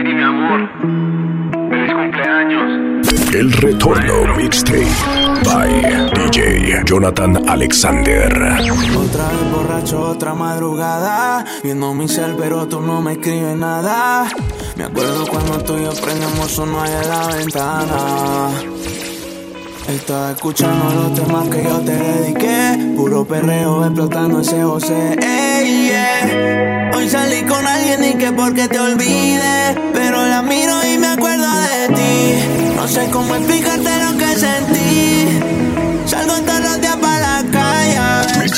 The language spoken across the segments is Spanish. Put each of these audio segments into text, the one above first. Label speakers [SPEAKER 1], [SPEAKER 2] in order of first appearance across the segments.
[SPEAKER 1] Katie, mi amor. Feliz cumpleaños.
[SPEAKER 2] El retorno mixtape by DJ Jonathan Alexander.
[SPEAKER 3] Otra vez borracho, otra madrugada. Viendo mi cel, pero tú no me escribes nada. Me acuerdo cuando tú y yo prendemos uno ahí en la ventana. Estaba escuchando los temas que yo te dediqué. Puro perreo explotando ese José. Yeah. Hoy salí con alguien y que porque te olvide. Pero la miro y me acuerdo de ti. No sé cómo explicarte lo que sentí. Salgo todos los días para la calle. a ver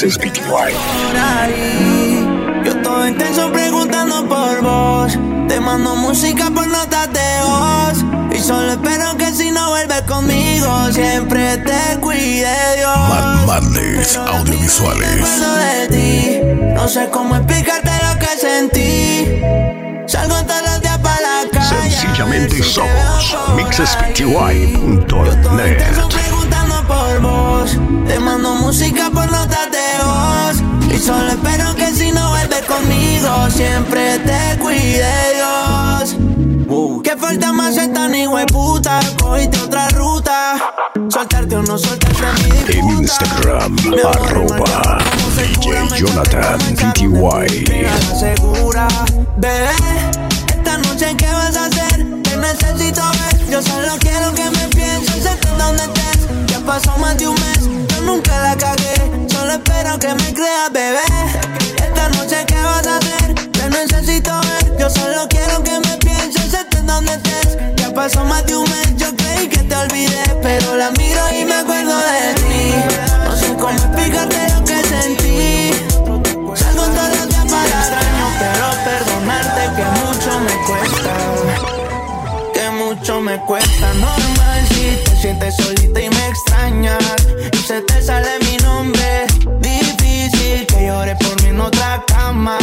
[SPEAKER 3] por ahí. Yo todo intenso preguntando por vos. Te mando música por notas de voz. Solo espero que si no vuelves conmigo, siempre te cuide Dios. Pero la
[SPEAKER 2] Audiovisuales.
[SPEAKER 3] De ti. No sé cómo explicarte lo que sentí. Salgo todos los días para la calle.
[SPEAKER 2] Sencillamente
[SPEAKER 3] si
[SPEAKER 2] somos mixespty.net.
[SPEAKER 3] Preguntando por vos. Te mando música por notas de voz. Y solo espero que si no vuelves conmigo, siempre te cuide Dios. Que falta más esta ni puta. Cogiste otra ruta. Soltarte o no soltarte a mi
[SPEAKER 2] En. Instagram, arroba DJ Jonathan.
[SPEAKER 3] Queda segura, bebé. Esta noche, ¿qué vas a hacer? Te necesito ver. Yo solo quiero que me pienses, que donde estés. Ya pasó más de un mes, yo nunca la cagué. Solo espero que me creas, bebé. Esta noche, ¿qué vas a hacer? Te necesito ver. Yo solo quiero que me pienses, sé Ya pasó más de un mes, yo creí que te olvidé. Pero la miro y me acuerdo de ti. No sé cómo explicarte lo que sentí. Salgo todos los días para extraño, pero perdonarte que mucho me cuesta. Que mucho me cuesta. Normal si te sientes solita y me extrañas. Y se te sale mi nombre. Difícil que llores por mí en otra cama.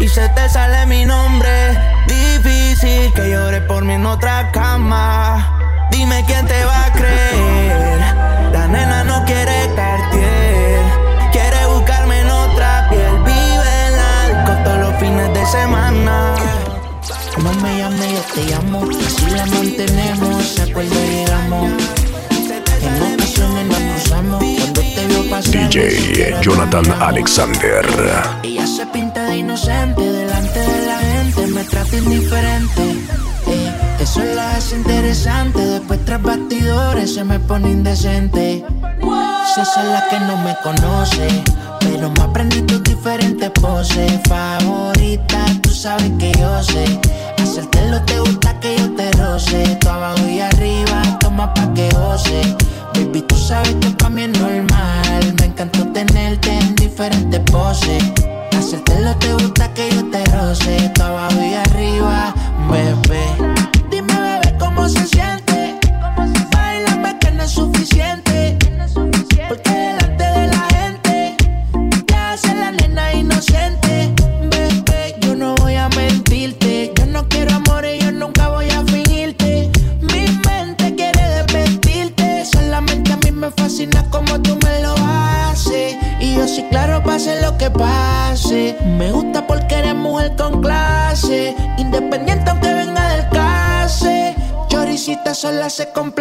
[SPEAKER 3] Y se te sale mi nombre. Difícil que llore por mí en otra cama. Dime quién te va a creer. La nena no quiere Cartier. Quiere buscarme en otra piel. Vive en la disco todos los fines de semana.
[SPEAKER 4] No me llame, yo te llamo. Así la mantenemos, se acuerda llegamos. En ocasiones nos cruzamos. Cuando te veo pasar.
[SPEAKER 2] DJ Jonathan Alexander.
[SPEAKER 4] Me trata indiferente. Eh, eso la hace interesante. Después tras bastidores se me pone indecente. Se hace la que no me conoce, pero me aprendí tus diferentes poses. Favorita, tú sabes que yo sé. Hacértelo te gusta que yo te roce. Tú abajo y arriba, toma pa' que goce. Baby, tú sabes que pa' mí es normal. Me encantó tenerte en diferentes poses. Hacértelo te gusta que yo te roce. Tú abajo y arriba, se complace.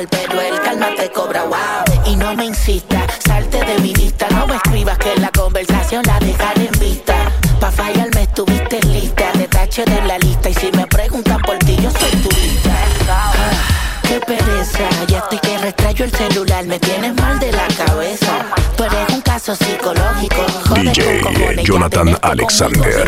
[SPEAKER 5] Mal, pero el calma te cobra, wow. Y no me insistas, salte de mi vista. No me escribas que la conversación la dejaré en vista. Pa' fallarme estuviste lista, te tache de la lista. Y si me preguntan por ti, yo soy turista. Ah, Qué pereza, ya estoy que retrayo el celular, me tienes mal de la cabeza. Tú eres un caso psicológico, joder,
[SPEAKER 2] DJ
[SPEAKER 5] cojones,
[SPEAKER 2] Jonathan Alexander.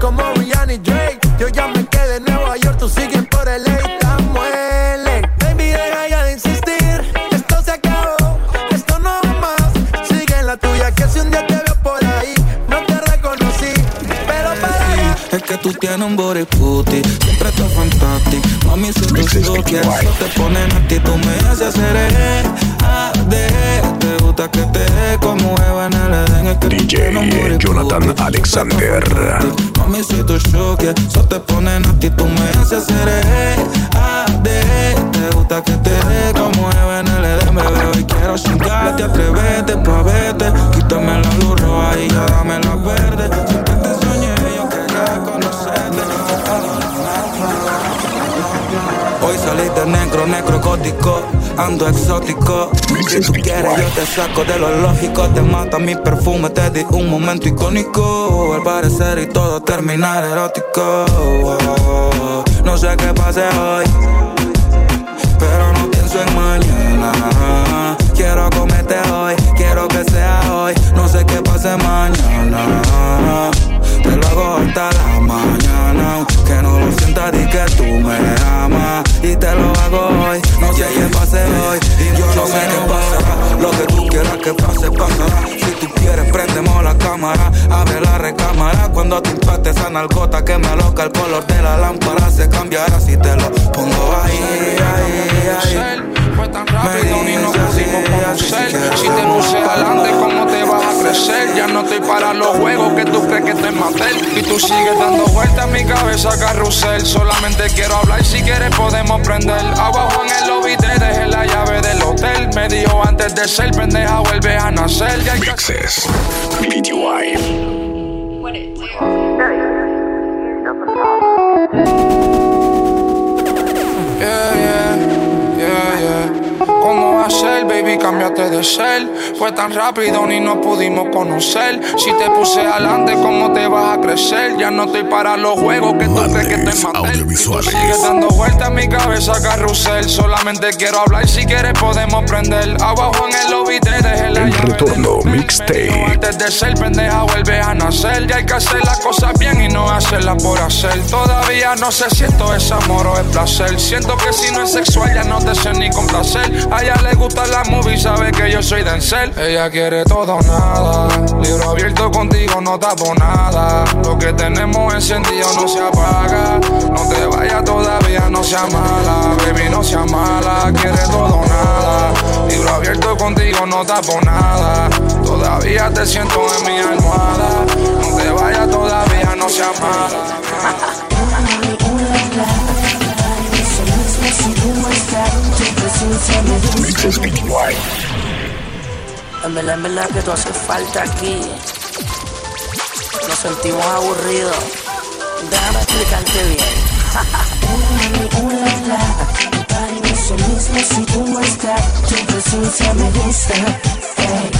[SPEAKER 6] Como Rihanna y Drake. Yo ya me quedé en Nueva York, tú sigues por el estamos en LA. Baby, deja ya de insistir. Esto se acabó, esto no va más. Sigue en la tuya, que si un día te veo por ahí, no te reconocí. Pero para allá.
[SPEAKER 7] Es que tú tienes un body puti, siempre estás fantástico. Mami, si tú quieres,
[SPEAKER 2] White.
[SPEAKER 7] no te ponen a ti, tú me haces hacer Te gusta que te como Eva en el Edén. Es que tú
[SPEAKER 2] DJ
[SPEAKER 7] tienes un body
[SPEAKER 2] Jonathan Alexander.
[SPEAKER 7] Mami, si tú choques, so te ponen a ti, tú me haces hacer eh, ah, de, Te gusta que te dé como Eva en el Edén, bebé. Hoy quiero chingarte, atrévete pa' verte. Quítame la luz roja y ya dame la verde. Siempre te soñé, yo quería conocerte. Hoy salí de negro, negro gótico, ando exótico. Si tú quieres, yo te saco de lo lógico. Te mata mi perfume, te di un momento icónico. Al parecer y todo terminar erótico. No sé qué pase hoy, pero no pienso en mañana. Quiero comerte hoy, quiero que sea hoy. No sé qué pase mañana. Hago hasta la mañana. Que no lo sientas, di que tú me amas. Y te lo hago hoy. No sé qué pase hoy. Y yo no sé qué pasará. Lo que tú quieras que pase, pasará. Si tú quieres, prendemos la cámara. Abre la recámara. Cuando te impacte esa nalgota que me loca el color de la lámpara. Se cambiará
[SPEAKER 8] sigues dando vueltas en mi cabeza, carrusel. Solamente quiero hablar, si quieres podemos prender. Abajo en el lobby te dejé la llave del hotel. Me dijo antes de ser pendeja, vuelve a nacer. Ya
[SPEAKER 2] Mixes.
[SPEAKER 8] Yeah, yeah, yeah, yeah. ¿Cómo va a ser, baby? Cámbiate de ser. Fue tan rápido ni nos pudimos conocer. Si te puse adelante, ¿cómo te vas a crecer? Ya no estoy para los juegos que tú crees que te maté. Sigues dando vueltas en mi cabeza, carrusel. Solamente quiero hablar, si quieres podemos prender. Abajo en el lobby te dejé la
[SPEAKER 2] El retorno, mixtape.
[SPEAKER 8] Antes de ser pendeja, vuelve a nacer. Ya hay que hacer las cosas bien y no hacerlas por hacer. Todavía no sé si esto es amor o es placer. Siento que si no es sexual, ya no te sé ni complacer. A ella le gusta la movie, sabe que yo soy Denzel. Ella quiere todo o nada. Libro abierto contigo, no tapo nada. Lo que tenemos encendido no se apaga. No te vayas todavía, no sea mala. Baby, no sea mala. Quiere todo o nada. Libro abierto contigo, no tapo nada. Todavía te siento en mi almohada. No te vayas todavía, no sea mala.
[SPEAKER 5] En verdad, en verdad que tú haces falta aquí. Nos sentimos aburridos. Déjame explicarte bien. Eso mismo si tú no estás, tu presencia me gusta. Hey.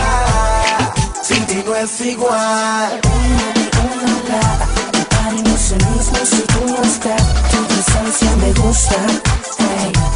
[SPEAKER 5] Ah, sin ti no es igual. Eso mismo si tú no estás, tu presencia me gusta.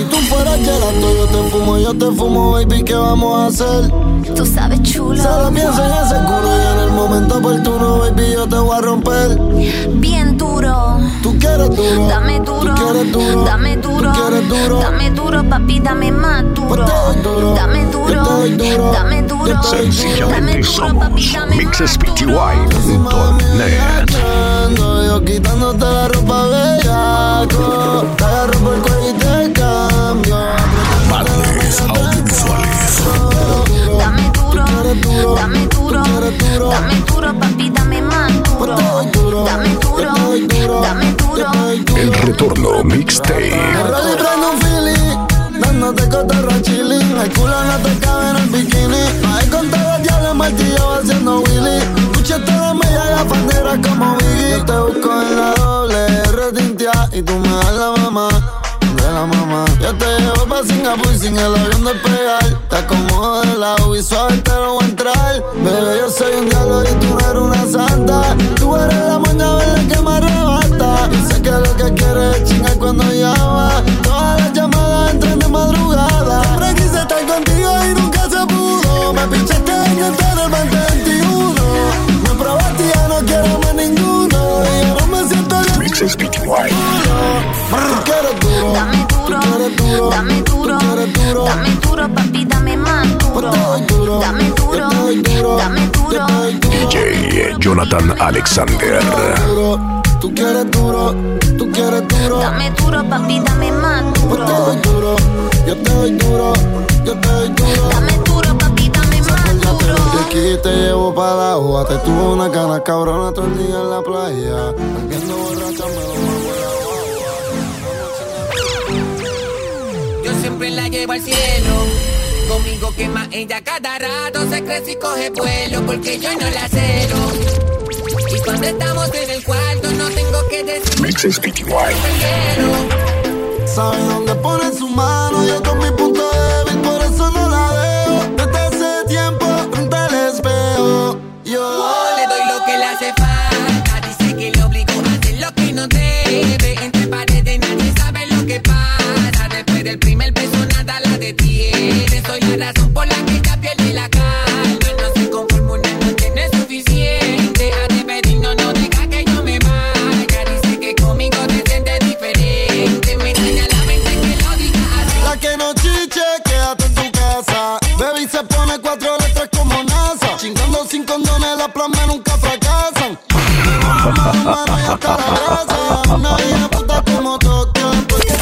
[SPEAKER 9] Si tú fueras gelato, yo te fumo, yo te fumo, baby, ¿qué vamos a hacer?
[SPEAKER 10] Tú sabes, chulo.
[SPEAKER 9] Solo pienso en ese culo y en el momento oportuno, baby, yo te voy a romper.
[SPEAKER 10] Bien duro.
[SPEAKER 9] Tú quieres duro.
[SPEAKER 10] Dame duro.
[SPEAKER 9] Tú quieres duro.
[SPEAKER 10] Dame duro.
[SPEAKER 9] Tú quieres duro.
[SPEAKER 10] Dame duro, papi, dame más duro.
[SPEAKER 9] Pues duro.
[SPEAKER 10] Dame duro. Dame duro.
[SPEAKER 2] Sencillamente
[SPEAKER 10] Dame duro, papi, dame más duro.
[SPEAKER 2] mixespty.net.
[SPEAKER 9] Yo quitándote la ropa bellaco. Te agarro por el cuello y te
[SPEAKER 2] Madness Audiovisuales.
[SPEAKER 10] Dame duro. Dame duro. Dame duro, papi, dame más duro. Dame duro. Dame duro.
[SPEAKER 2] El retorno mixtape.
[SPEAKER 9] Dándote cotorro chilling. El culo no te cabe en el bikini. Ahí con todos los diablos martillo haciendo Willy. Escucha toda mi la bandera como Biggie. Yo te busco en la doble R tintia y tú me das la mamá. La mamá, yo te llevo pa' Singapur sin el avión despegar. Te acomodo de lado y suave te lo voy a entrar. Bebé, yo soy un diablo y tú eres una santa. Tú eres la moña verde que me arrebata. Sé que lo que quieres es chingar cuando llama. Todas las llamadas entran de madrugada. Siempre quise estar contigo y nunca se pudo. Me pinchaste en el del 2021. Me probaste
[SPEAKER 10] Dame duro, dame duro, dame duro, papi, dame más duro, dame duro, dame duro.
[SPEAKER 2] DJ Jonathan Alexander.
[SPEAKER 9] Tú quieres duro. Tú quieres duro.
[SPEAKER 10] dame duro, papi, dame más
[SPEAKER 9] te doy
[SPEAKER 10] duro,
[SPEAKER 9] duro. Yo te doy duro. Yo te doy duro.
[SPEAKER 10] dame duro, papi, dame
[SPEAKER 9] de aquí te llevo para la agua. Te tuvo una cana cabrona todo el día en la playa. Viendo borracha me lo mamó
[SPEAKER 11] Yo siempre la llevo al cielo. Conmigo quema ella cada rato. Se crece y coge vuelo porque yo no la celo. Y cuando estamos en el cuarto no tengo que decir que quiero.
[SPEAKER 9] Sabe dónde pone su mano, yo con mi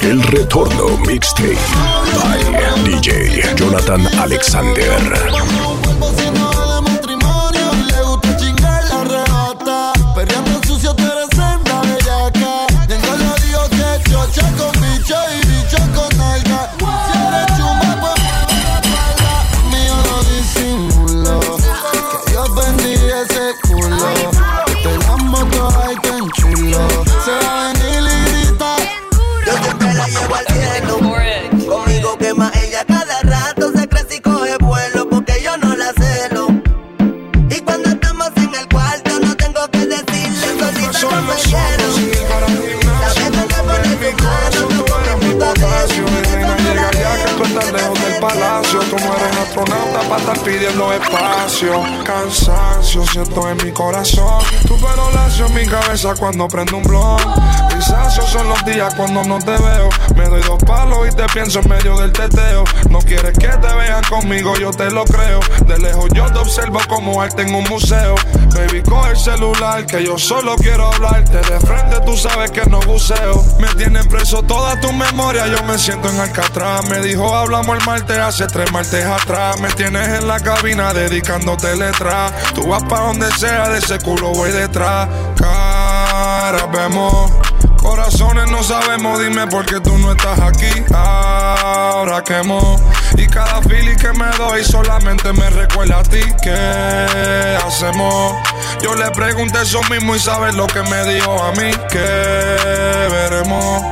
[SPEAKER 2] El retorno mixtape. By DJ Jonathan Alexander.
[SPEAKER 8] Espacio. Siento en mi corazón. Tu pelo lacio en mi cabeza cuando prendo un blog. Grisáceos son los días cuando no te veo. Me doy dos palos y te pienso en medio del teteo. No quieres que te vean conmigo, yo te lo creo. De lejos yo te observo como arte en un museo. Baby, coge el celular que yo solo quiero hablarte. De frente tú sabes que no buceo. Me tienen preso toda tu memoria, yo me siento en Alcatraz. Me dijo hablamos el martes hace tres martes atrás. Me tienes en la cabina dedicándote letras. Tú vas pa' donde sea, de ese culo voy detrás. Cara, vemos. Corazones no sabemos, dime por qué tú no estás aquí. Ahora quemo. Y cada feeling que me doy solamente me recuerda a ti. ¿Qué hacemos? Yo le pregunté eso mismo y sabes lo que me dijo a mí. ¿Qué veremos?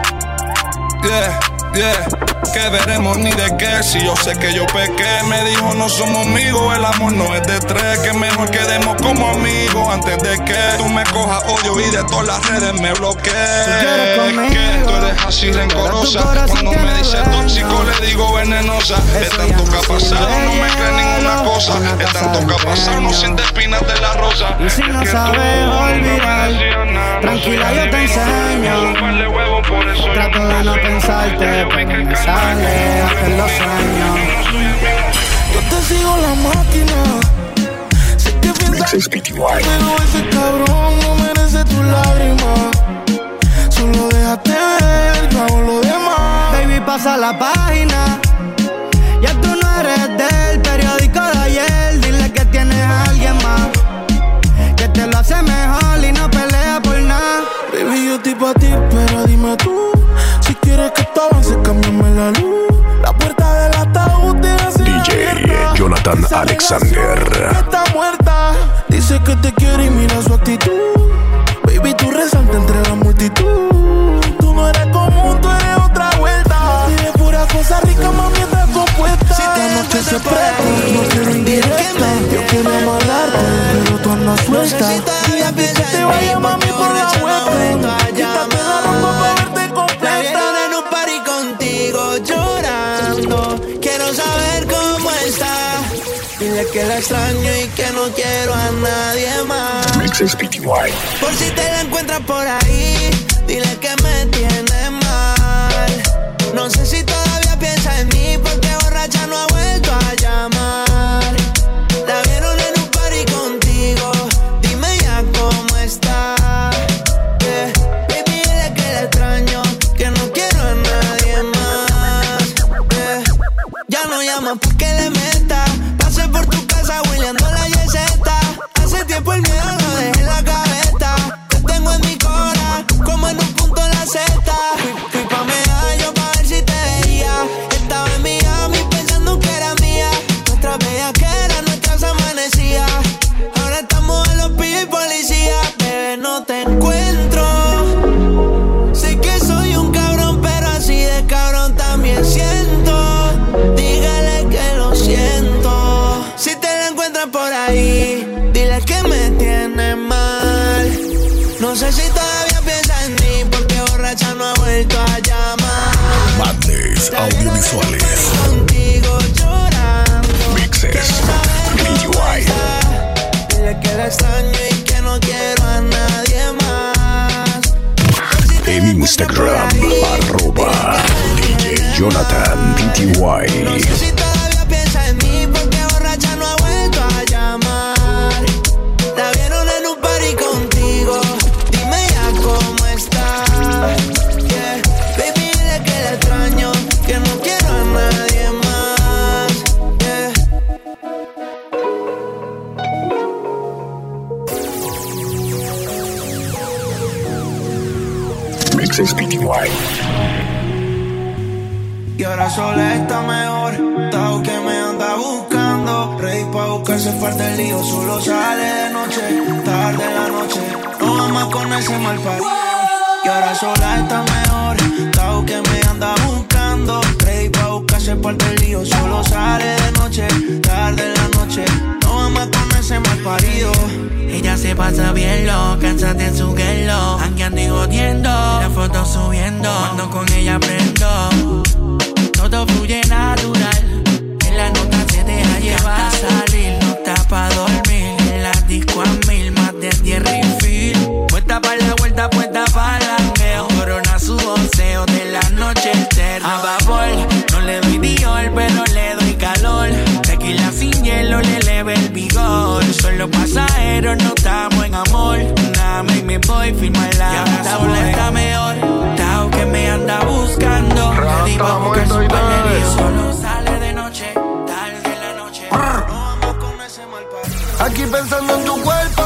[SPEAKER 8] Yeah, yeah. Que veremos ni de qué, si yo sé que yo pequé. Me dijo no somos amigos, el amor no es de tres. Que mejor quedemos como amigos antes de que tú me cojas odio y de todas las redes me bloquees. Que tú eres así rencorosa. Cuando me dice tóxico le digo venenosa. Es tanto que ha pasado, no me cree ninguna cosa. Es tanto que ha pasado, no siente espinas de la rosa.
[SPEAKER 6] Y si no sabes olvidar, tranquila yo te enseño. Trato de no pensarte, pero me sale hacer los. Yo te sigo la máquina. Sé que piensas pero ese cabrón no merece tu lágrima. Solo déjate ver, hago lo demás. Baby, pasa la página. Ya tú no eres del periódico de ayer. Dile que tienes a alguien más. Que te lo hace mejor y no pelea por nada. Baby, yo estoy pa' ti, pero dime tú. Si quieres que esto avance, cámbiame la luz. La puerta del ataúd te hace
[SPEAKER 2] DJ Jonathan Alexander.
[SPEAKER 6] está muerta. Dice que te quiere y mira su actitud. Baby, tú resaltas entre la multitud. Tú no eres común, tú eres otra vuelta. Tiene pura cosa rica, mami, estás compuesta. Si esta noche se presta, no quiero indirecta. Yo quiero amarrarte, pero tú andas suelta. Y antes que te vaya, mami, por la vuelta.
[SPEAKER 3] Dile que la extraño y que no quiero a nadie más. Por si te la encuentras por ahí, dile que me tiene mal. No sé si todavía piensa en mí y firma el lado. Taula está
[SPEAKER 6] mejor, Tao que me anda buscando. Le di pa'
[SPEAKER 4] buscar su panel y
[SPEAKER 5] solo sale de noche, tarde en la noche. con ese mal
[SPEAKER 9] Aquí pensando en tu cuerpo,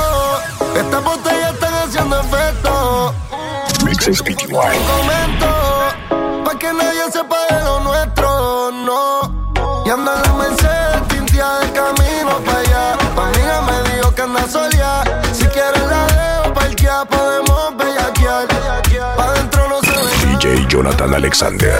[SPEAKER 9] estas botellas están haciendo efecto.
[SPEAKER 12] Mixes PTY. DJ Jonathan Alexander.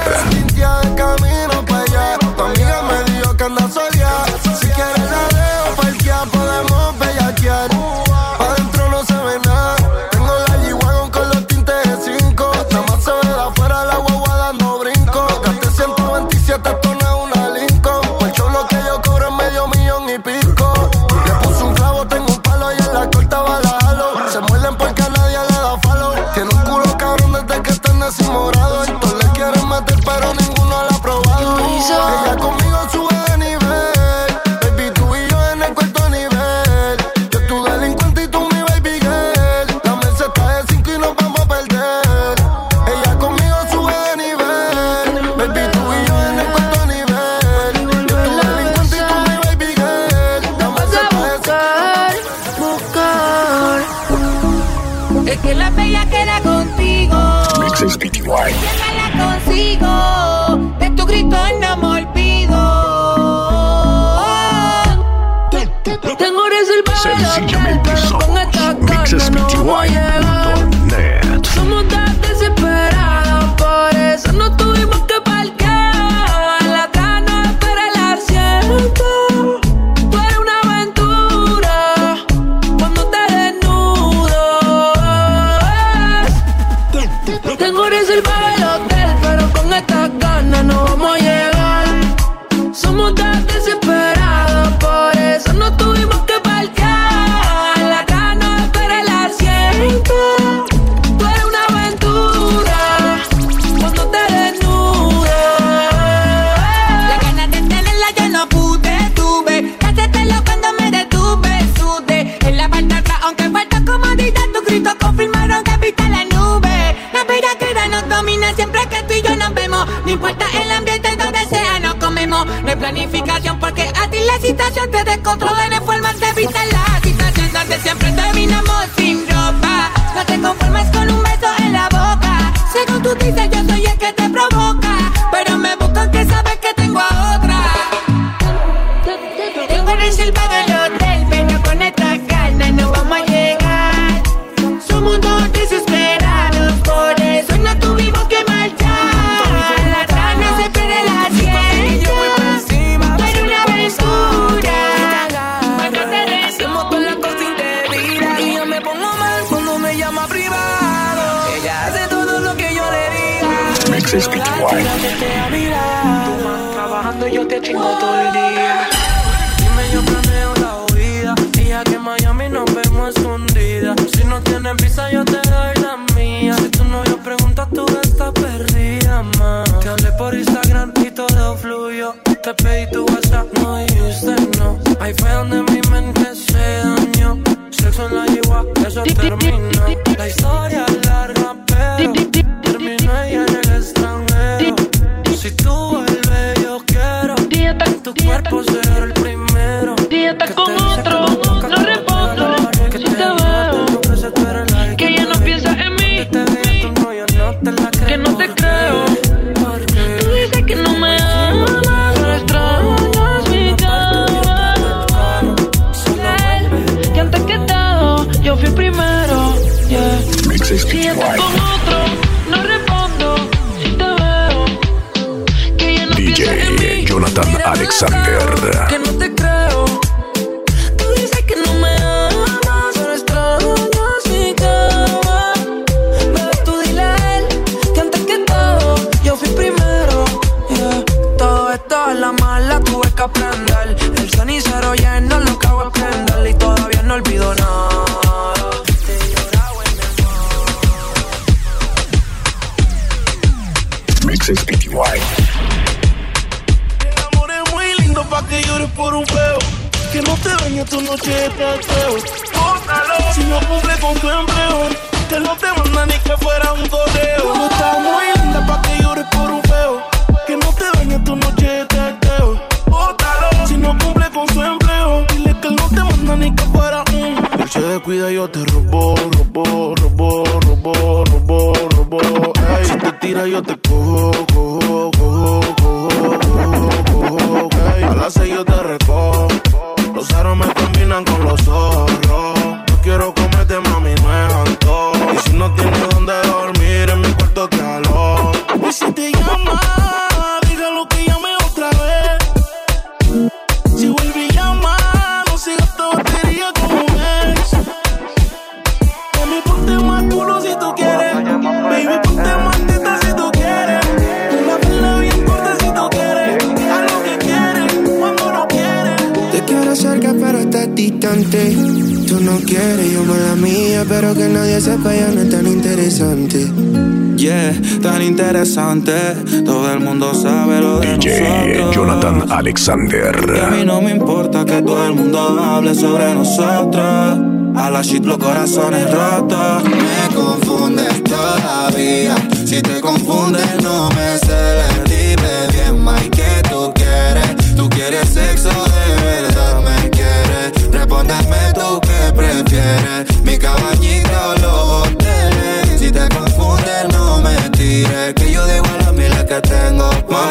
[SPEAKER 12] DJ Jonathan Alexander.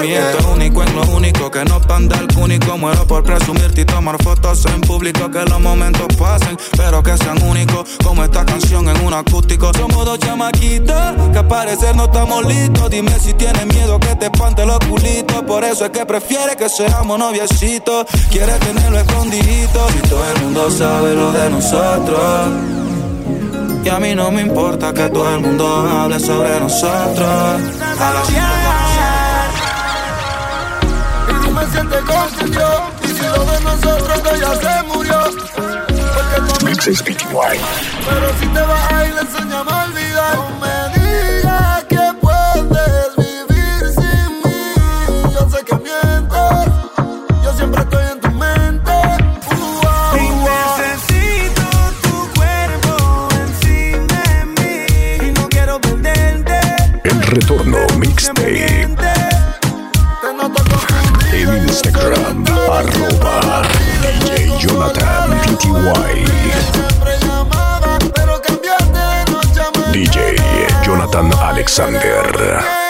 [SPEAKER 5] Esto es
[SPEAKER 7] único en lo único que no panda el único. Muero por presumirte y tomar fotos en público. Que los momentos pasen, pero que sean únicos. Como esta canción en un acústico. Somos dos chamaquitos que al parecer no estamos listos. Dime si tienes miedo que te espante los culitos. Por eso es que prefiere que seamos noviecitos. Quiere tenerlo escondidito. Y todo el mundo sabe lo de nosotros. Y a mí no me importa que todo el mundo hable sobre nosotros. A la
[SPEAKER 9] Confundió. Y si lo de nosotros que ya se murió. Porque tú. Pero si te vas a ir, enséñame a olvidar.
[SPEAKER 2] Jonathan Alexander.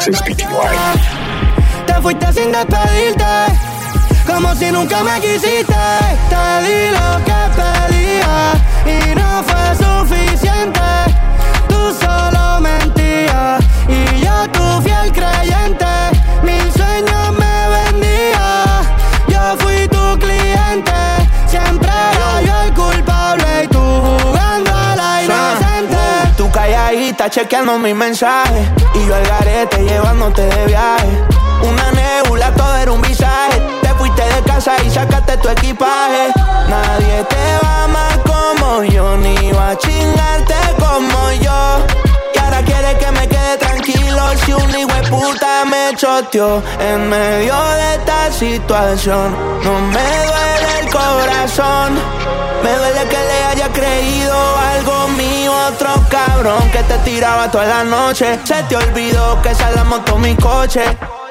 [SPEAKER 9] Te
[SPEAKER 13] fuiste sin despedirte, como si nunca me quisiste. Te di lo que pedía y no fue suficiente. Tú solo mentías y yo tu fiel creyente.
[SPEAKER 3] Chequeando mis mensajes. Y yo al garete llevándote de viaje. Una nebula, todo era un visaje. Te fuiste de casa y sacaste tu equipaje. Nadie te va amar como yo, ni va a chingarte como yo. Y ahora quiere que me quede tranquilo si un hijo de puta me choteó en medio de esta situación. No me duele el corazón, me duele que le haya creído algo mío, otro cabrón que te tiraba toda la noche. Se te olvidó que esa la montó mi coche.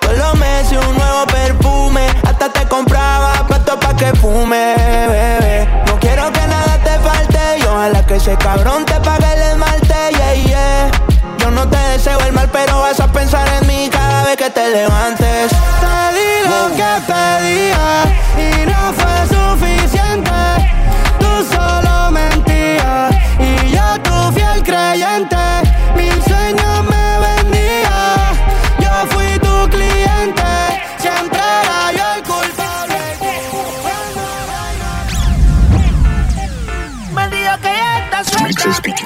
[SPEAKER 3] Todos los meses un nuevo perfume, hasta te compraba pato pa' que fume, bebé. No quiero que nada te falte, y ojalá que ese cabrón te pague el esmalte, yeah, yeah. Yo no te deseo el mal, pero vas a pensar en mí cada vez que te levantes.
[SPEAKER 13] Te di lo que pedía y no fue suficiente. Tú solo mentías y yo tu fiel creyente. Mil sueños me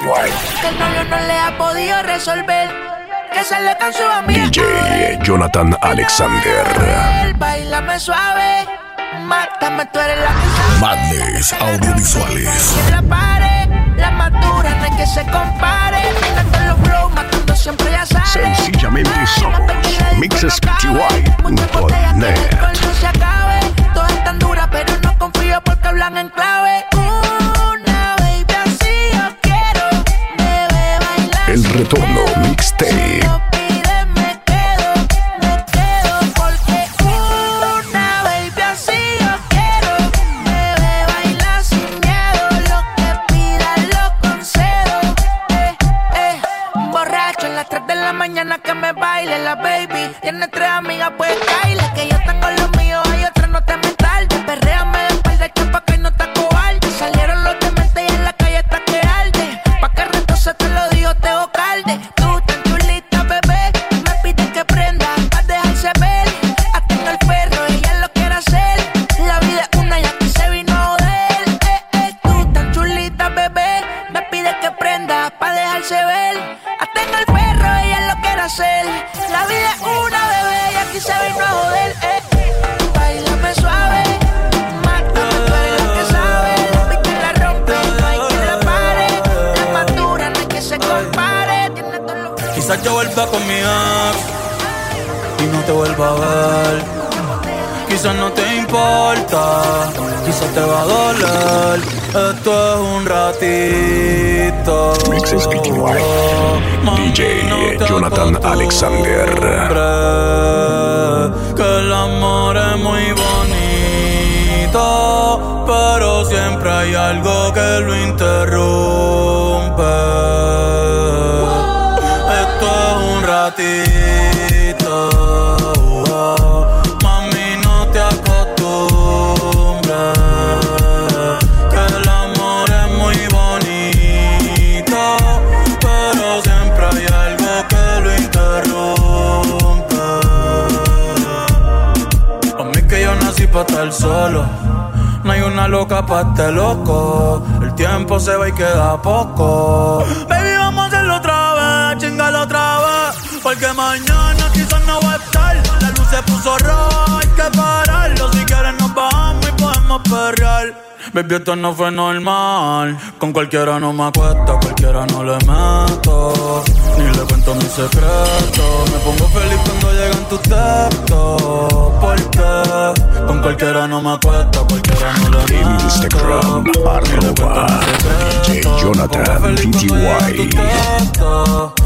[SPEAKER 2] Que el novio no le ha podido resolver. Que sale con su amiga.
[SPEAKER 4] DJ Jonathan Alexander.
[SPEAKER 2] Bailame suave. Mátame, tú eres la que.
[SPEAKER 4] Madness Audiovisuales.
[SPEAKER 2] En la pared, la madura no hay que se compare. Mirando los flow, matando siempre ya.
[SPEAKER 4] Sencillamente somos mixespty.net.
[SPEAKER 2] Todas están duras, pero no confío porque hablan en clave. Una
[SPEAKER 4] El retorno mixtape.
[SPEAKER 14] Esto no fue normal. Con cualquiera no me acuesto, cualquiera no le meto. Ni le cuento mis secretos. Me pongo feliz cuando llegan tus textos. Porque con cualquiera no me acuesto, cualquiera no le meto.
[SPEAKER 4] En Instagram, arroba DJ Jonathan PTY.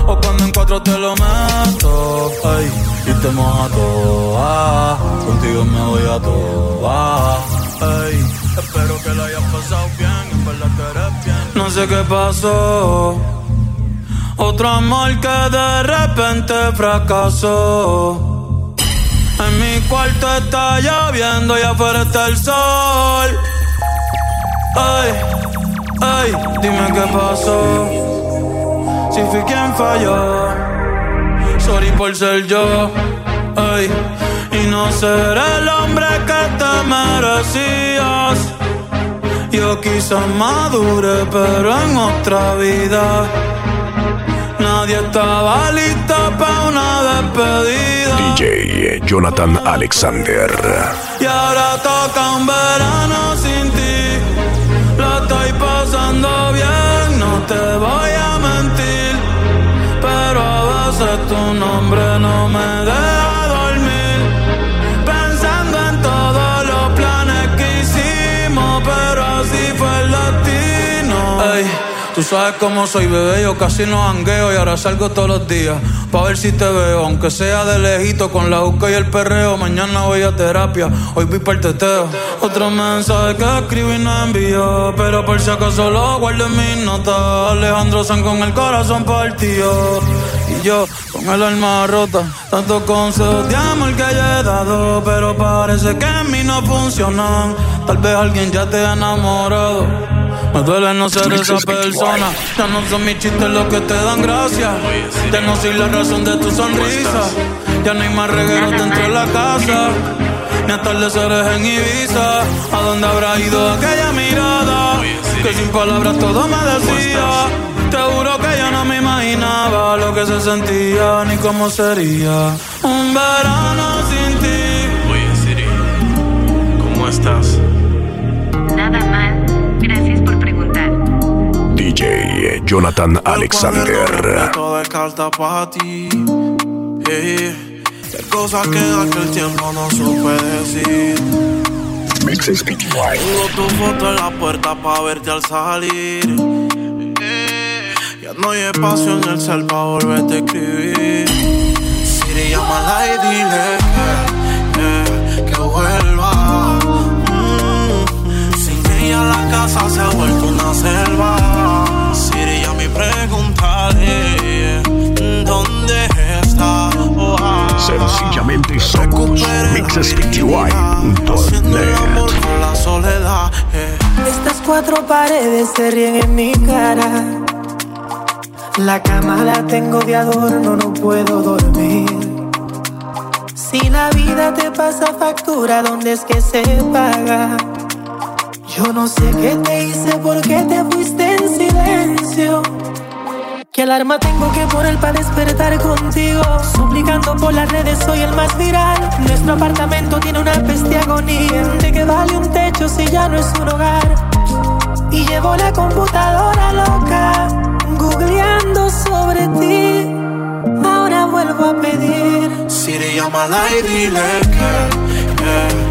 [SPEAKER 14] O cuando en cuatro te lo meto, ay, y te mojo ah, contigo me voy a toa, ay, espero que la hayas pasado bien, en verdad que eres bien. No sé qué pasó, otro amor que de repente fracasó. En mi cuarto está lloviendo y afuera está el sol. Ay, ay, dime qué pasó. Si fui quien falló, sorry por ser yo. Ay, y no ser el hombre que te merecías. Yo quizás madure, pero en otra vida. Nadie estaba listo para una despedida.
[SPEAKER 4] DJ Jonathan Alexander.
[SPEAKER 14] Y ahora toca un verano sin ti. La estoy pasando bien, no te voy a mentir. Pero a veces tu nombre no me sabes cómo soy, bebé, yo casi no hangueo y ahora salgo todos los días pa' ver si te veo, aunque sea de lejito con la juca y el perreo. Mañana voy a terapia, hoy vi para el teteo. Otro mensaje que escribí no envió, pero por si acaso lo guardo en mis notas. Alejandro San con el corazón partido y yo con el alma rota. Tantos consejos de amor que ya he dado, pero parece que en mí no funcionan. Tal vez alguien ya te ha enamorado. Me duele no ser esa persona. Ya no son mis chistes los que te dan gracia. Ya no soy la razón de tu sonrisa. Ya no hay más regueros dentro de la casa. Ni atardeceres en Ibiza. ¿A dónde habrá ido aquella mirada? Que sin palabras todo me decía. Te juro que yo no me imaginaba lo que se sentía ni cómo sería. Un verano sin ti.
[SPEAKER 15] Oye, Siri, ¿cómo estás?
[SPEAKER 10] Nada mal.
[SPEAKER 2] DJ Jonathan Alexander.
[SPEAKER 16] Todo es carta para ti. Yeah. Cosas que en aquel tiempo no supe decir. Tengo tu foto en la puerta para verte al salir. Ya no hay espacio en el cel para volverte a escribir. Siri, llámala y dile que, que, que vuelva. Mm, Sin ella la casa se ha vuelto una selva. Preguntaré ¿Dónde está? Oh, ah.
[SPEAKER 2] Sencillamente somos mixespty.net.
[SPEAKER 16] Por la soledad. eh.
[SPEAKER 12] Estas cuatro paredes se ríen en mi cara. La cama la tengo de adorno, no puedo dormir. Si la vida te pasa factura, ¿dónde es que se paga? Yo no sé qué te hice, por qué te fuiste en silencio. ¿Qué alarma tengo que poner para despertar contigo? Suplicando por las redes, soy el más viral. Nuestro apartamento tiene una peste agonía. ¿De qué vale un techo si ya no es un hogar? Y llevo la computadora loca, googleando sobre ti. Ahora vuelvo a pedir.
[SPEAKER 16] Siri, llámala y dile que, que,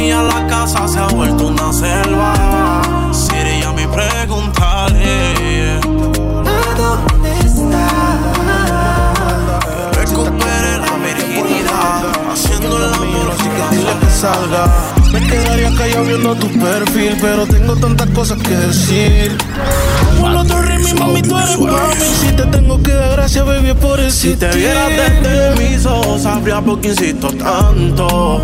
[SPEAKER 16] Ella la casa se ha vuelto una selva. Siri, ya me preguntaré.
[SPEAKER 12] ¿A dónde está?
[SPEAKER 16] Recupere la virginidad. Haciendo el amor, chica, dile que salga. Me quedaría callado viendo tu perfil, pero tengo tantas cosas que decir. Como otro ritmo, mami, tú eres pa' mí. Si te tengo que dar gracias, baby, por existir. Si te vieras desde mis ojos, sabría por qué insisto tanto.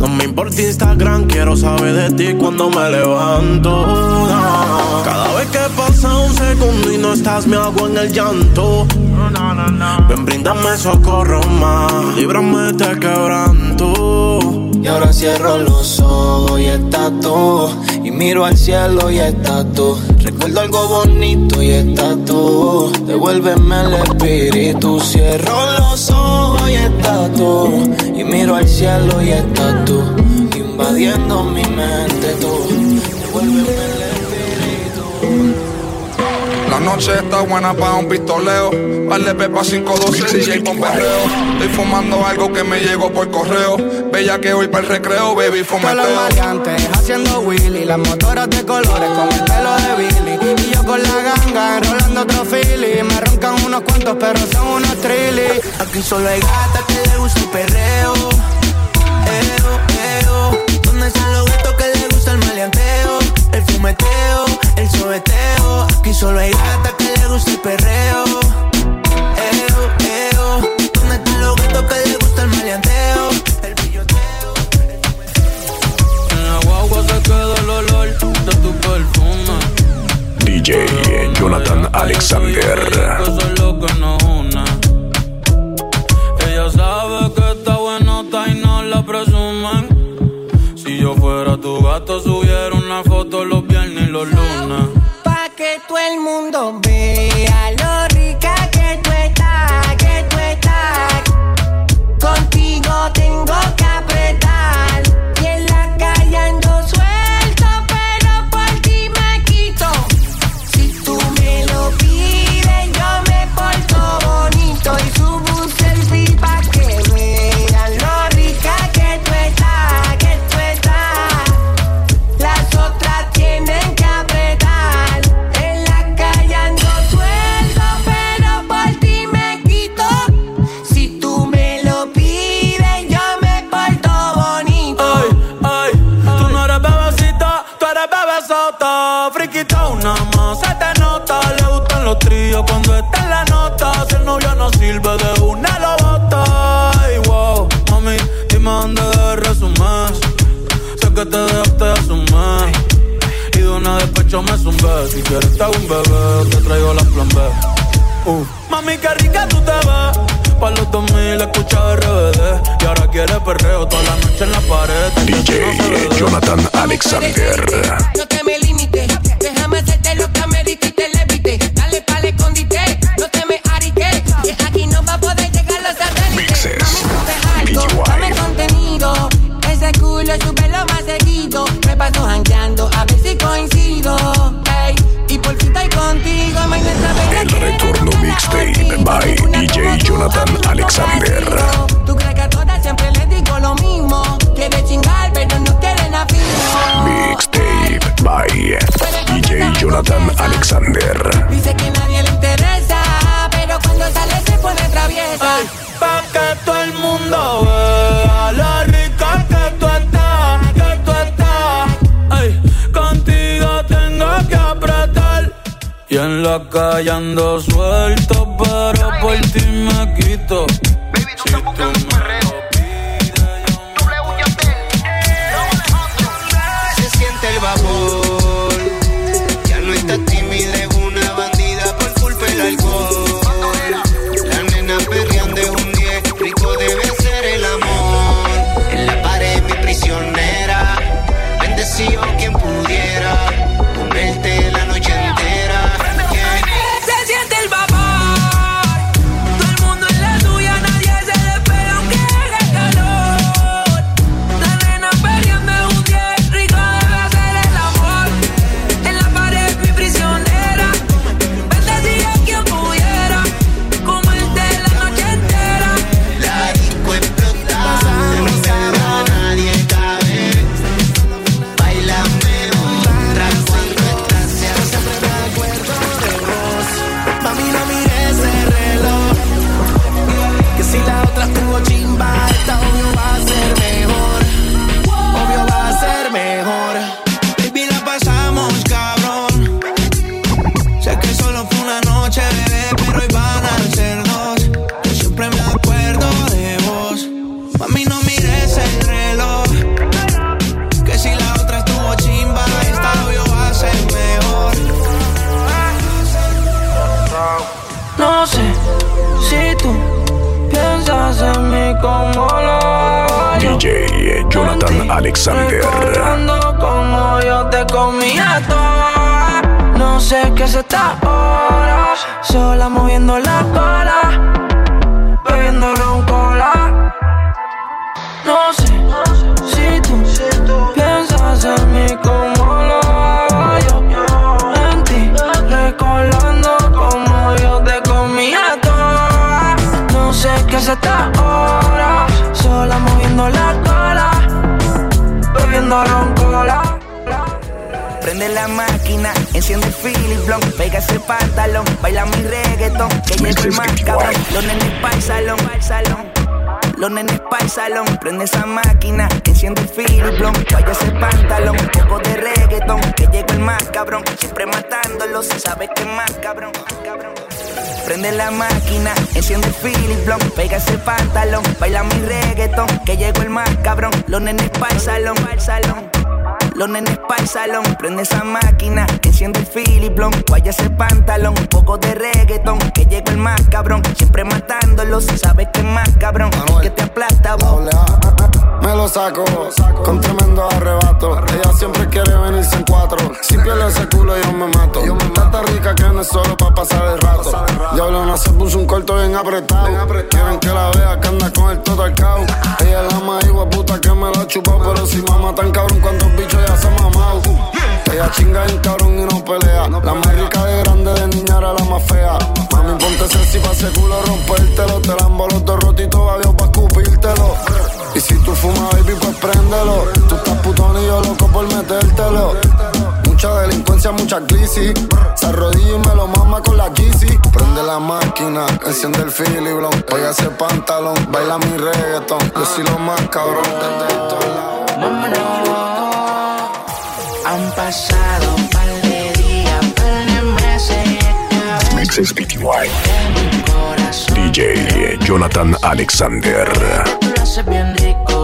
[SPEAKER 16] No me importa Instagram, quiero saber de ti cuando me levanto. No. Cada vez que pasa un segundo y no estás, me hago en el llanto. Ven, bríndame socorro más, líbrame de este quebranto.
[SPEAKER 17] Y ahora cierro los ojos y estás tú. Y miro al cielo y estás tú. Recuerdo algo bonito y estás tú. Devuélveme el espíritu. Cierro los ojos y estás tú. Y miro al cielo y estás tú. Invadiendo mi mente tú.
[SPEAKER 8] La noche está buena para un pistoleo. De pepa 512, DJ con perreo. Estoy fumando algo que me llegó por correo. Bella que hoy para el recreo, baby, fumeteo.
[SPEAKER 13] maleantes haciendo Willy, las motoras de colores con el pelo de Billy. Y yo con la ganga enrolando otro Philly. Me roncan unos cuantos, pero son unos trilly.
[SPEAKER 3] Aquí solo hay gatas que le gusta el perreo. Eo, eo. ¿Dónde están los gatos que le gusta el maleanteo? El fumeteo, el sobeteo. Aquí solo hay gatas que le gusta el perreo. Eo, eo. ¿Dónde están los gatos que le gusta el maleanteo? El
[SPEAKER 14] En la guagua se queda el olor de tu perfume.
[SPEAKER 2] DJ Jonathan Alexander.
[SPEAKER 14] Eso es lo que nos une. Ella sabe que está buenota y no la presumen. Si yo fuera tu gato, subiera una foto los
[SPEAKER 12] Pa' que todo el mundo vea
[SPEAKER 14] cuando está en la nota. Si el novio no sirve de una lo bota. Ay, wow, mami, dime dónde de resumen. Sé que te dejaste de asumir. Y de una despecho me zumbé. Si quieres te hago un bebé, te traigo la plan B. Uh. Mami, qué rica tú te ves. Pa' los 2000 escucha RBD. Y ahora quiere perreo toda la noche en la pared.
[SPEAKER 11] DJ Jonathan Alexander. Mixtape by DJ Jonathan Alexander.
[SPEAKER 2] Tú crees que a todas siempre les digo lo mismo. Quiere chingar, pero no quieren afirmar.
[SPEAKER 11] Mixtape by DJ Jonathan Alexander.
[SPEAKER 2] Dice que nadie le interesa, pero cuando sale se pone traviesa.
[SPEAKER 14] Pa' que todo el mundo en la calle ando suelto, pero por ti me quito. Si tú me
[SPEAKER 3] Se
[SPEAKER 18] ese
[SPEAKER 19] pantalón, baila mi reggaeton, que llegó el más cabrón, los nenes pa'l salón, pa'l salón. Los nenes pa'l salón, prende esa máquina, enciende el Philip Blanc, guaya ese pantalón, un poco de reggaeton, que llegó el más cabrón, siempre matándolo, si sabes que es más cabrón, que te aplasta vos.
[SPEAKER 9] Me lo saco con tremendo arrebato. Ella siempre quiere venirse en cuatro. Si pierde ese culo, yo me mato. Tanta rica que no es solo pa' pasar el rato. Diablo, se puso un corto bien apretado. Quieren que la vea que anda con el todo al. Ella es la más hijo puta que me la chupó. Pero si mamá tan cabrón, cuántos bichos ya se ha mamado. Ella chinga en cabrón y no pelea. La más rica de grande, de niña era la más fea. Mami, ponte sexy pa' ese culo rompértelo. Te lambo los dos rotitos, adiós pa' escupírtelo. Tú fumas, baby, pues préndelo. Tú estás putón y yo loco por metértelo. Mucha delincuencia, mucha crisis. Se arrodilla y me lo mama con la Yeezy. Prende la máquina, enciende el Philly Blon. Oiga ese pantalón, baila mi reggaeton. Yo soy lo más cabrón desde todos lados.
[SPEAKER 20] Han pasado un par de
[SPEAKER 2] Mixes PTY. DJ Jonathan Alexander.
[SPEAKER 4] Lo haces bien rico.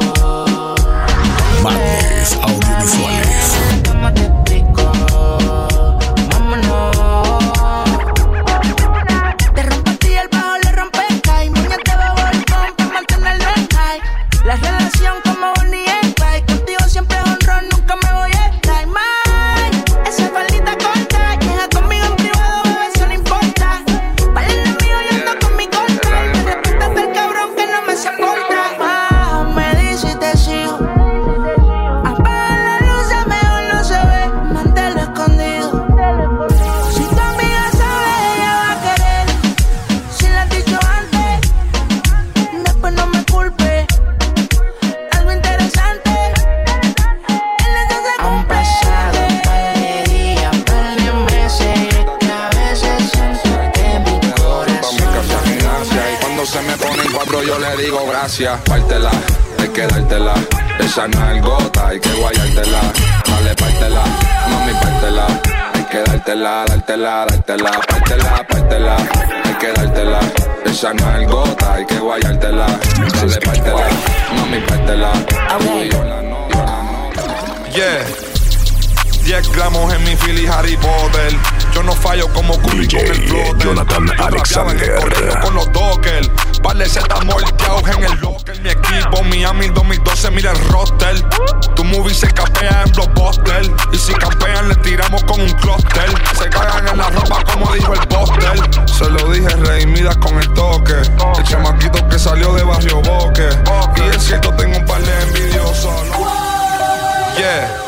[SPEAKER 21] Pártela, hay que dártela. Esa nalgota, hay que guayártela. Dale, pártela, mami, pártela. Hay que dártela, dártela, dártela. Pártela, pártela, hay que dártela. Esa nalgota, hay que guayártela. Dale, pártela, mami, pártela. No, no.
[SPEAKER 8] Yeah. 10 gramos en mi Philly Harry Potter. Yo no fallo como Curry con el.
[SPEAKER 2] Jonathan Alexander.
[SPEAKER 8] con los Docker. De Z molteados en el locker. Mi equipo Miami 2012, mira el roster. Tu movie se capea en Blockbuster. Y si campean, le tiramos con un clúster. Se cagan en la ropa como dijo el póster. Se lo dije, Rey, midas con el toque. El chamaquito que salió de Barrio Boque. Y es cierto, tengo un par de envidiosos. Yeah.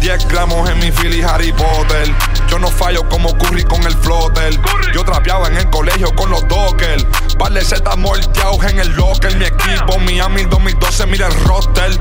[SPEAKER 8] 10 gramos en mi Philly Harry Potter. Yo no fallo como Curry con el floater. Yo trapeaba en el colegio con los Docker. Par de Z molteados en el locker. Mi equipo Miami 2012, mira el roster.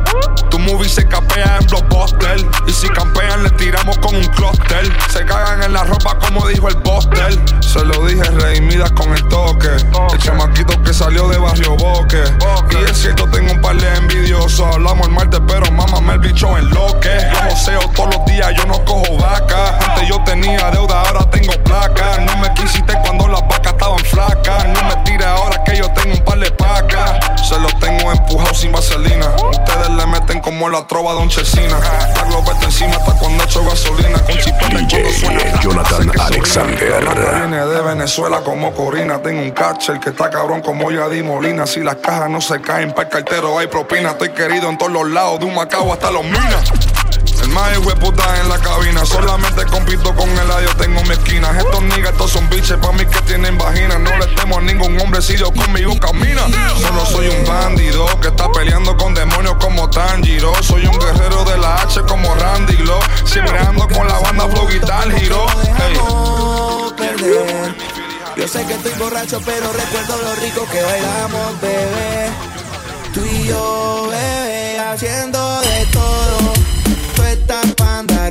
[SPEAKER 8] Tu movie se capea en Blockbuster. Y si campean, le tiramos con un clúster. Se cagan en la ropa como dijo el póster. Se lo dije, Rey, midas con el toque. El chamaquito que salió de Barrio Boque. Y es cierto, tengo un par de envidiosos. Hablamos el martes, pero mámame el bicho en lo que. Yo joseo todos los días, yo no cojo vaca. Antes yo tenía deuda, ahora tengo placa. No me quisiste cuando las vacas estaban flacas. No me ahora que yo tengo un par de pacas. Se los tengo empujados sin vaselina. Ustedes le meten como la trova de un chesina. La globeta encima hasta cuando echo gasolina. Con chipeta y cuando suena.
[SPEAKER 2] Jonathan
[SPEAKER 8] Sé que
[SPEAKER 2] Alexander.
[SPEAKER 8] una Viene de Venezuela como Corina. Tengo un catcher que está cabrón como Yadi Molina. Si las cajas no se caen, para el cartero hay propina. Estoy querido en todos los lados, de un macao hasta los minas. Más puta en la cabina. Solamente compito con el adiós, tengo mi esquina. Estos niggas, estos son biches, pa' mí que tienen vagina. No le temo a ningún hombre si Dios conmigo camina. Solo soy un bandido que está peleando con demonios como Tanjiro. Soy un guerrero de la H como Randy Glow. Siempre ando con la banda Flow Guitar Hero. Hey.
[SPEAKER 3] Yo sé que estoy borracho, pero recuerdo lo rico que bailamos, bebé. Tú y yo, bebé, haciendo de todo.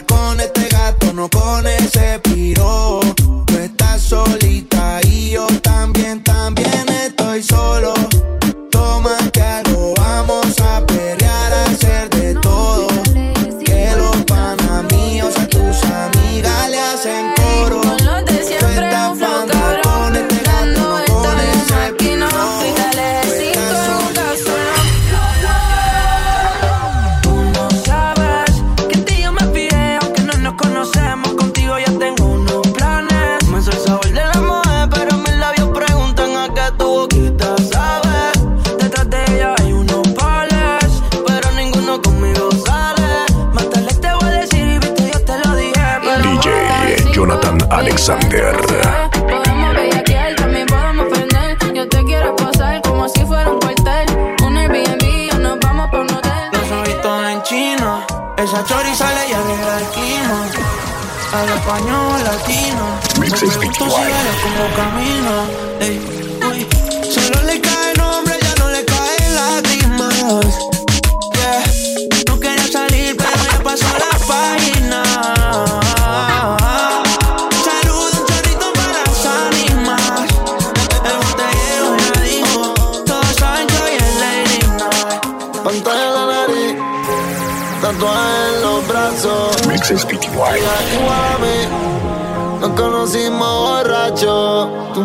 [SPEAKER 3] Con este gato, no con ese piro. Tú estás solita y yo también, también latino,
[SPEAKER 2] Mixes
[SPEAKER 3] como camino. Ey,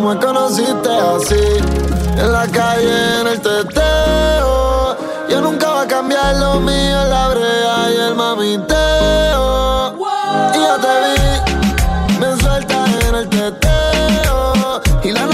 [SPEAKER 9] me conociste así. En la calle, en el teteo. Yo nunca va a cambiar lo mío, la brea y el mamiteo. Y yo te vi, me sueltas en el teteo. Y la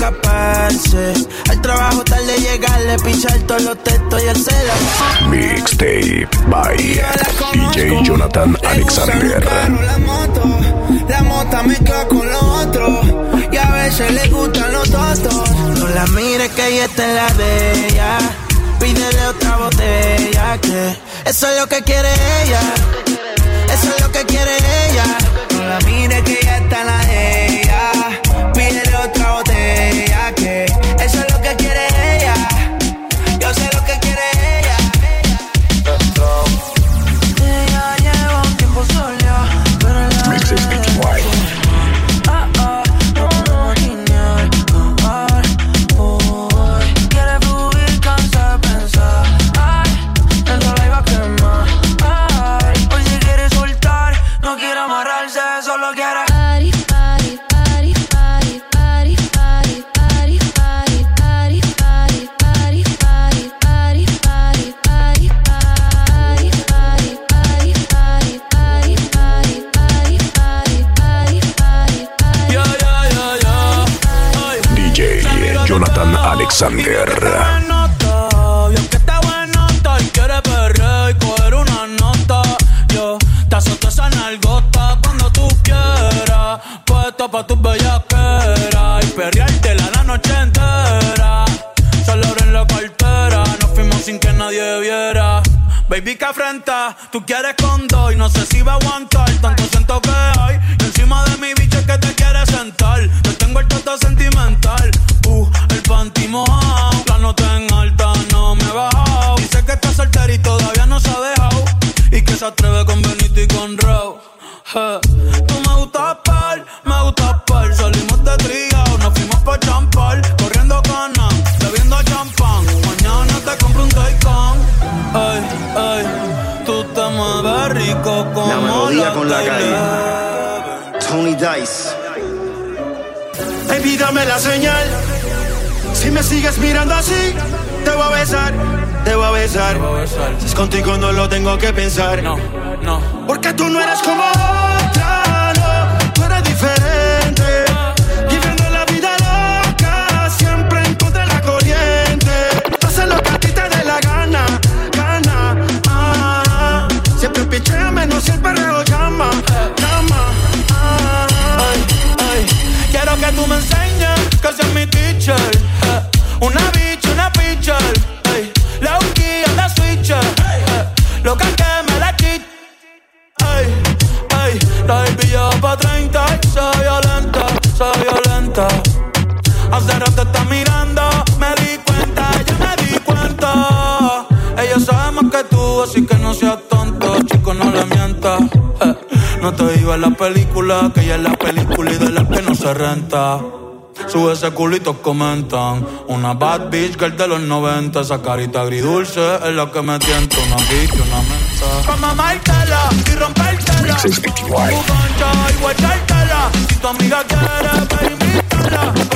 [SPEAKER 3] escaparse. Al trabajo tarde llegarle, pichar todos los textos y el celular.
[SPEAKER 2] Mixtape by DJ Jonathan Alexander.
[SPEAKER 3] La moto, la mota mezcla con los. Y a veces le gustan los otros. No la mires que ella está en la de ella. Pídele otra botella que eso es lo que quiere ella. Eso es lo que quiere ella. No la mires
[SPEAKER 14] que ella es la película y de las que no se renta. Sube ese culito, comentan. Una bad bitch girl de los 90. Esa carita agridulce es la que me tienta. Una bitch, una menta. Pa' mamártela y rompértela. Tu concha y guachártela. Si tu amiga quiere, pa'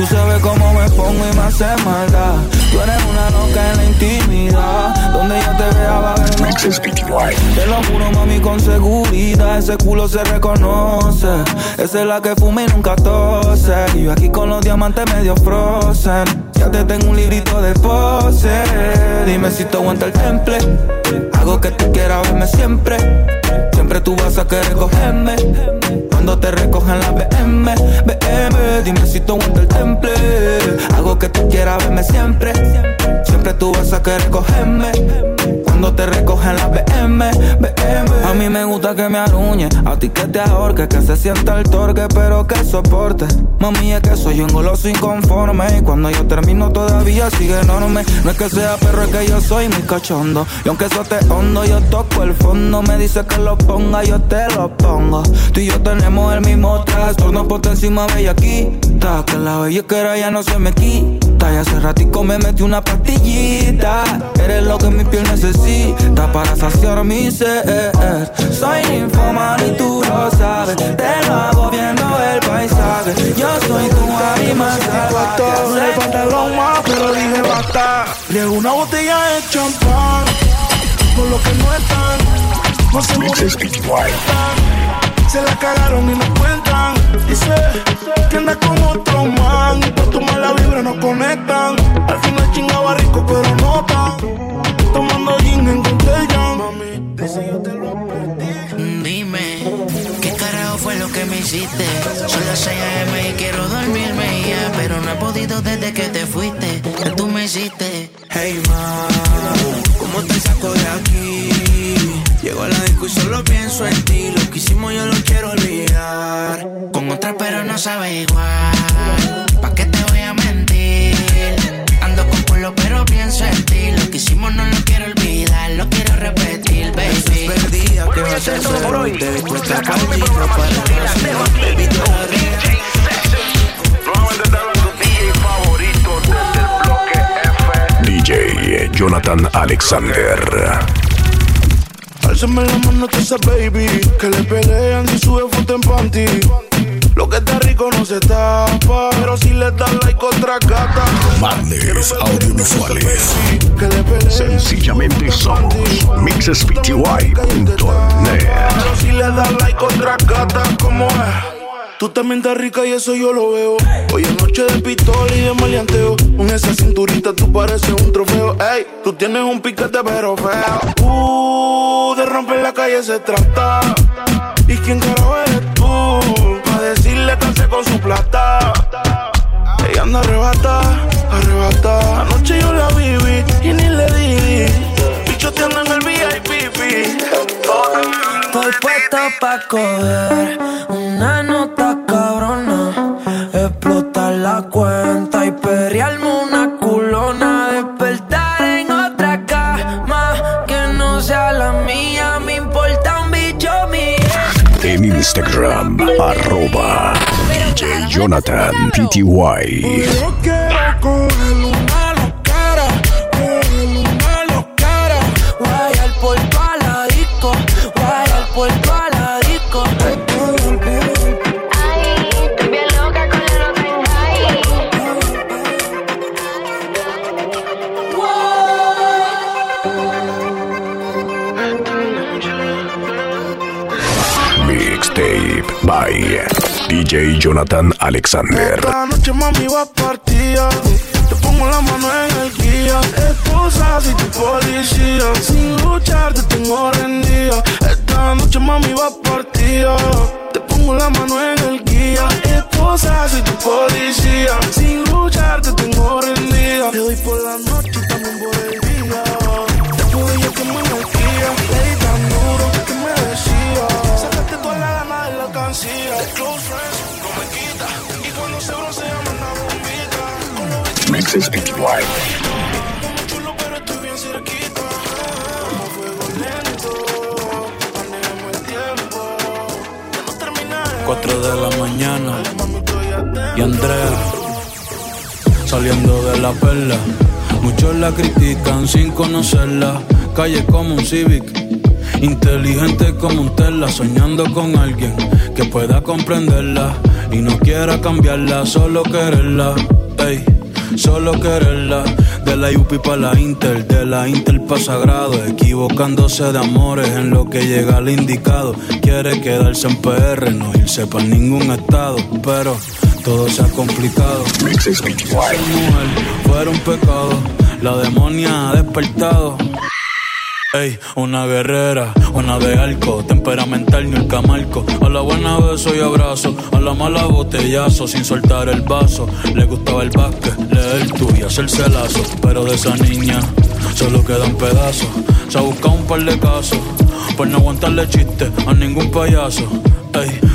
[SPEAKER 14] Tú
[SPEAKER 22] sabes cómo me pongo y me hace maldad. Tú eres una loca en la intimidad. Donde yo te vea va a Te lo juro, mami, con seguridad. Ese culo se reconoce. Esa es la que fuma y nunca tose.
[SPEAKER 7] Y yo aquí con los diamantes medio frozen. Ya te tengo un librito de pose. Dime si te aguanta el temple. Hago que tú quieras verme siempre. Siempre tú vas a querer cogerme. Cuando te recogen la BM, BM. Dime si te aguanta el temple. Hago que tú quieras verme siempre. Siempre tú vas a querer cogerme. Cuando te recogen la BM, BM. A mí me gusta que me aruñe. A ti que te ahorque. Que se sienta el torque, pero que soporte. Mami, es que soy un goloso inconforme. Y cuando yo termino todavía sigue enorme. No es que sea perro, es que yo soy muy cachondo. Y aunque eso te hondo, yo toco el fondo. Me dice que lo ponga, yo te lo pongo. Tú y yo tenemos el mismo trastorno. Por encima bellaquita. Que la bellaquera ya no se me quita. Y hace ratico me metí una pastillita. Eres lo que mi piel necesita para saciar mi ser. Soy ninfomán y tú lo sabes. Te lo hago viendo el paisaje. Yo soy tu animal
[SPEAKER 23] Puesto el pantalón más, pero dije basta. Riego una botella de champán. Por lo que no están, no se Se la cagaron y no cuentan. Dice que anda con otro man. Por tu mala vibra no conectan. Al final chingaba rico, pero no tan. Tomando gin en Contella. Mami, dice yo te lo
[SPEAKER 24] Dime, ¿qué carajo fue lo que me hiciste? Son las 6 AM y quiero dormirme ya, pero no he podido desde que te fuiste. Que tú me hiciste.
[SPEAKER 3] Hey ma, ¿cómo te saco de aquí? Llego a la disco y solo pienso en ti. Lo que hicimos yo lo quiero olvidar.
[SPEAKER 24] Con otra pero no sabe igual. ¿Pa' qué te voy a mentir? Ando con culo pero pienso en ti. Lo que hicimos no lo quiero olvidar, lo quiero repetir, baby.
[SPEAKER 3] Perdida, ¿qué vas a hacer? Te dispuesta para el libro, para la Baby, todavía.
[SPEAKER 2] DJ Jonathan Alexander.
[SPEAKER 23] Álzame la mano a esa baby Que le pelean y sube foto en panty Lo que está rico no se tapa Pero si le das like otra gata
[SPEAKER 2] Madness Audiovisuales.
[SPEAKER 23] Que le pelean
[SPEAKER 2] Sencillamente somos mixespty.net.
[SPEAKER 23] Pero si le das like otra gata ¿Cómo es? Tú también estás rica y eso yo lo veo. Hoy es noche de pistola y de maleanteo. Con esa cinturita tú pareces un trofeo. Ey, tú tienes un piquete pero feo. Uh, de romper la calle se trata. ¿Y quién carajo eres tú? Pa' decirle que con su plata. Ella anda arrebata, arrebata. Anoche yo la viví y ni le di. Bicho te anda en el VIP.
[SPEAKER 25] Estoy puesto pa' coger
[SPEAKER 2] Instagram, arroba DJ Jonathan PTY. Jonathan Alexander.
[SPEAKER 23] Esta noche mami va partida. Te pongo la mano en el guía. Esposa, soy tu policía. Sin luchar te tengo rendida. Esta noche mami va partida. Te pongo la mano en el guía. Esposa, soy tu 629. Cuatro de la
[SPEAKER 14] mañana y Andrea saliendo de la perla. Muchos la critican sin conocerla. Calle como un Civic, inteligente como un Tesla, soñando con alguien que pueda comprenderla y no quiera cambiarla, solo quererla. Solo quererla. De la UP para la Inter, de la Inter pa' Sagrado, equivocándose de amores en lo que llega al indicado. Quiere quedarse en PR, no irse para ningún estado, pero todo se ha complicado. Ser mujer un pecado, la demonia ha despertado. Ey, una guerrera, una de arco, temperamental ni el camarco. A la buena beso y abrazo, a la mala botellazo, sin soltar el vaso. Le gustaba el básquet, leer tú y hacerse lazo. Pero de esa niña solo quedan pedazos. Se ha buscado un par de casos, por no aguantarle chiste a ningún payaso. Ey,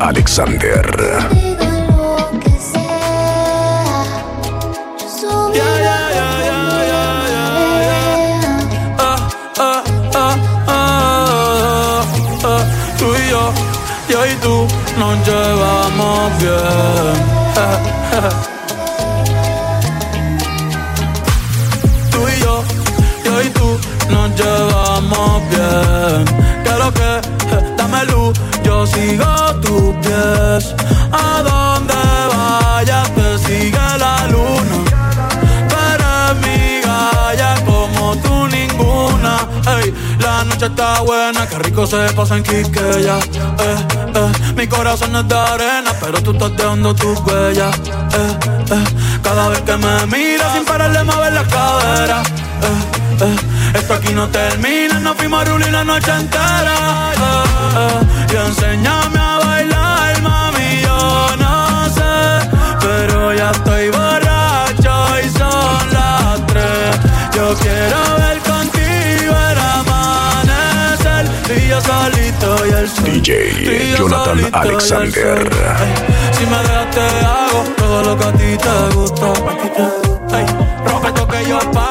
[SPEAKER 2] Alexander.
[SPEAKER 14] Ah, ah, ah, ah, ah. Buena, qué rico se pasa en Quiqueya. Eh, eh, mi corazón es de arena, pero tú estás dejando tus huellas. Eh, cada vez que me miras sin pararle mover la cadera. Eh, esto aquí no termina, nos fuimos a rulir la noche entera. Eh, y enséñame a bailar, mami, yo no sé, pero ya estoy borracho y son las tres. Yo quiero ver y yo solito y el sol.
[SPEAKER 2] DJ Jonathan Alexander.
[SPEAKER 14] Ey, Si me dejas te hago todo lo que a ti te gusta. Ey, rompe esto que yo pago,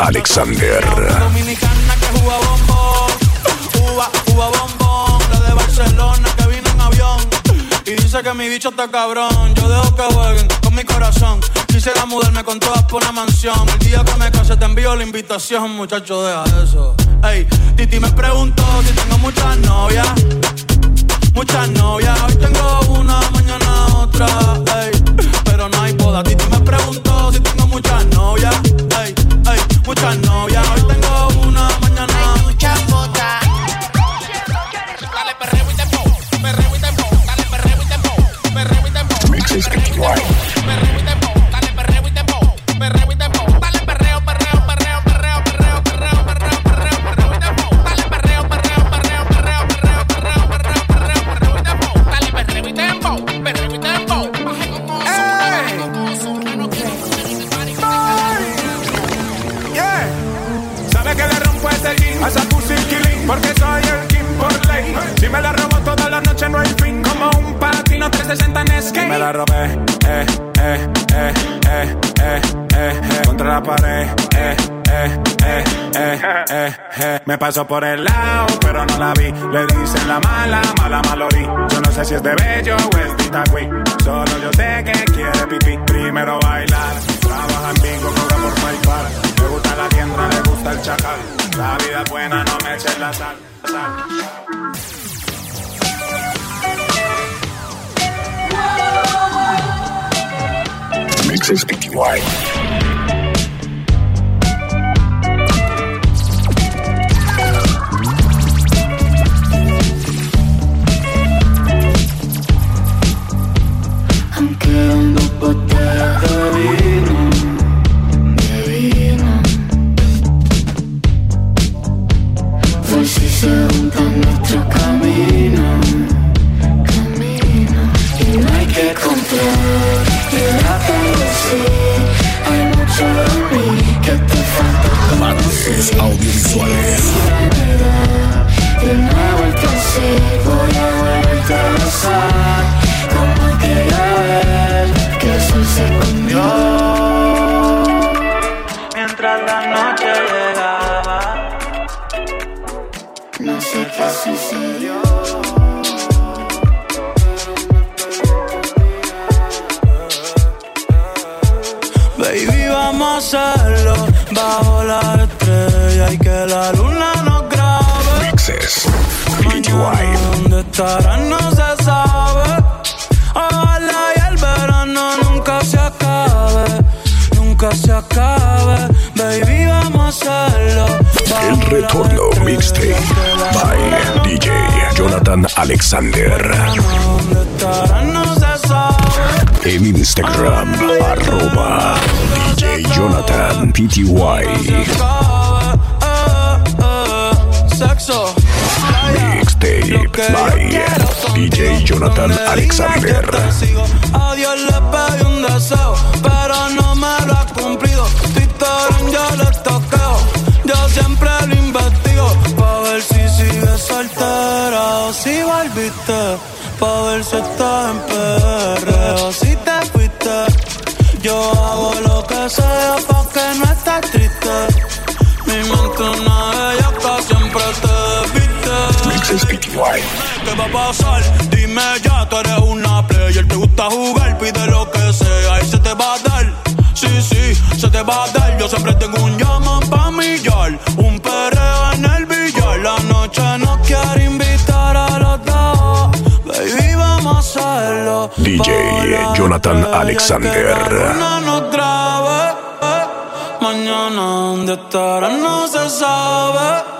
[SPEAKER 2] Alexander.
[SPEAKER 14] Dominicana que juega bombón, uva, uva bombón, la de Barcelona que vino en avión. Y dice que mi bicho está cabrón. Yo dejo que jueguen con mi corazón. Quisiera mudarme con todas por una mansión. El día que me case te envío la invitación, muchacho, deja eso. Ey, Titi me preguntó si tengo muchas novias. Muchas novias, hoy tengo una, mañana otra. Ey,
[SPEAKER 23] paso por
[SPEAKER 4] ahí.
[SPEAKER 14] Baby, vamos a hacerlo bajo la estrella y que la luna nos grabe.
[SPEAKER 2] Mixes
[SPEAKER 14] Mañana dónde estarán no se sabe. Ojalá y el verano nunca se acabe, nunca se acabe. Baby, vamos a hacerlo.
[SPEAKER 2] El retorno mixtape by DJ Jonathan Alexander.
[SPEAKER 14] ¿Dónde estarán.
[SPEAKER 2] En Instagram, arroba DJ Jonathan PTY.
[SPEAKER 14] Sexo.
[SPEAKER 2] Mixtape by DJ Jonathan Alexander.
[SPEAKER 14] A Dios le pedí un deseo, pero no me lo ha cumplido. Twitter yo le toqueo, yo siempre lo investigo. Pa' ver si sigue soltera o si volviste. Pa' ver si ¿Qué va a pasar? Dime ya, tú eres una player, te gusta jugar, pide lo que sea y se te va a dar. Sí, sí, se te va a dar. Yo siempre tengo un llama pa' millar, un perreo en el billar. La noche no quiere invitar a los dos. Baby, vamos a hacerlo.
[SPEAKER 2] DJ Jonathan Alexander.
[SPEAKER 14] Eh, dónde estarás no se sabe.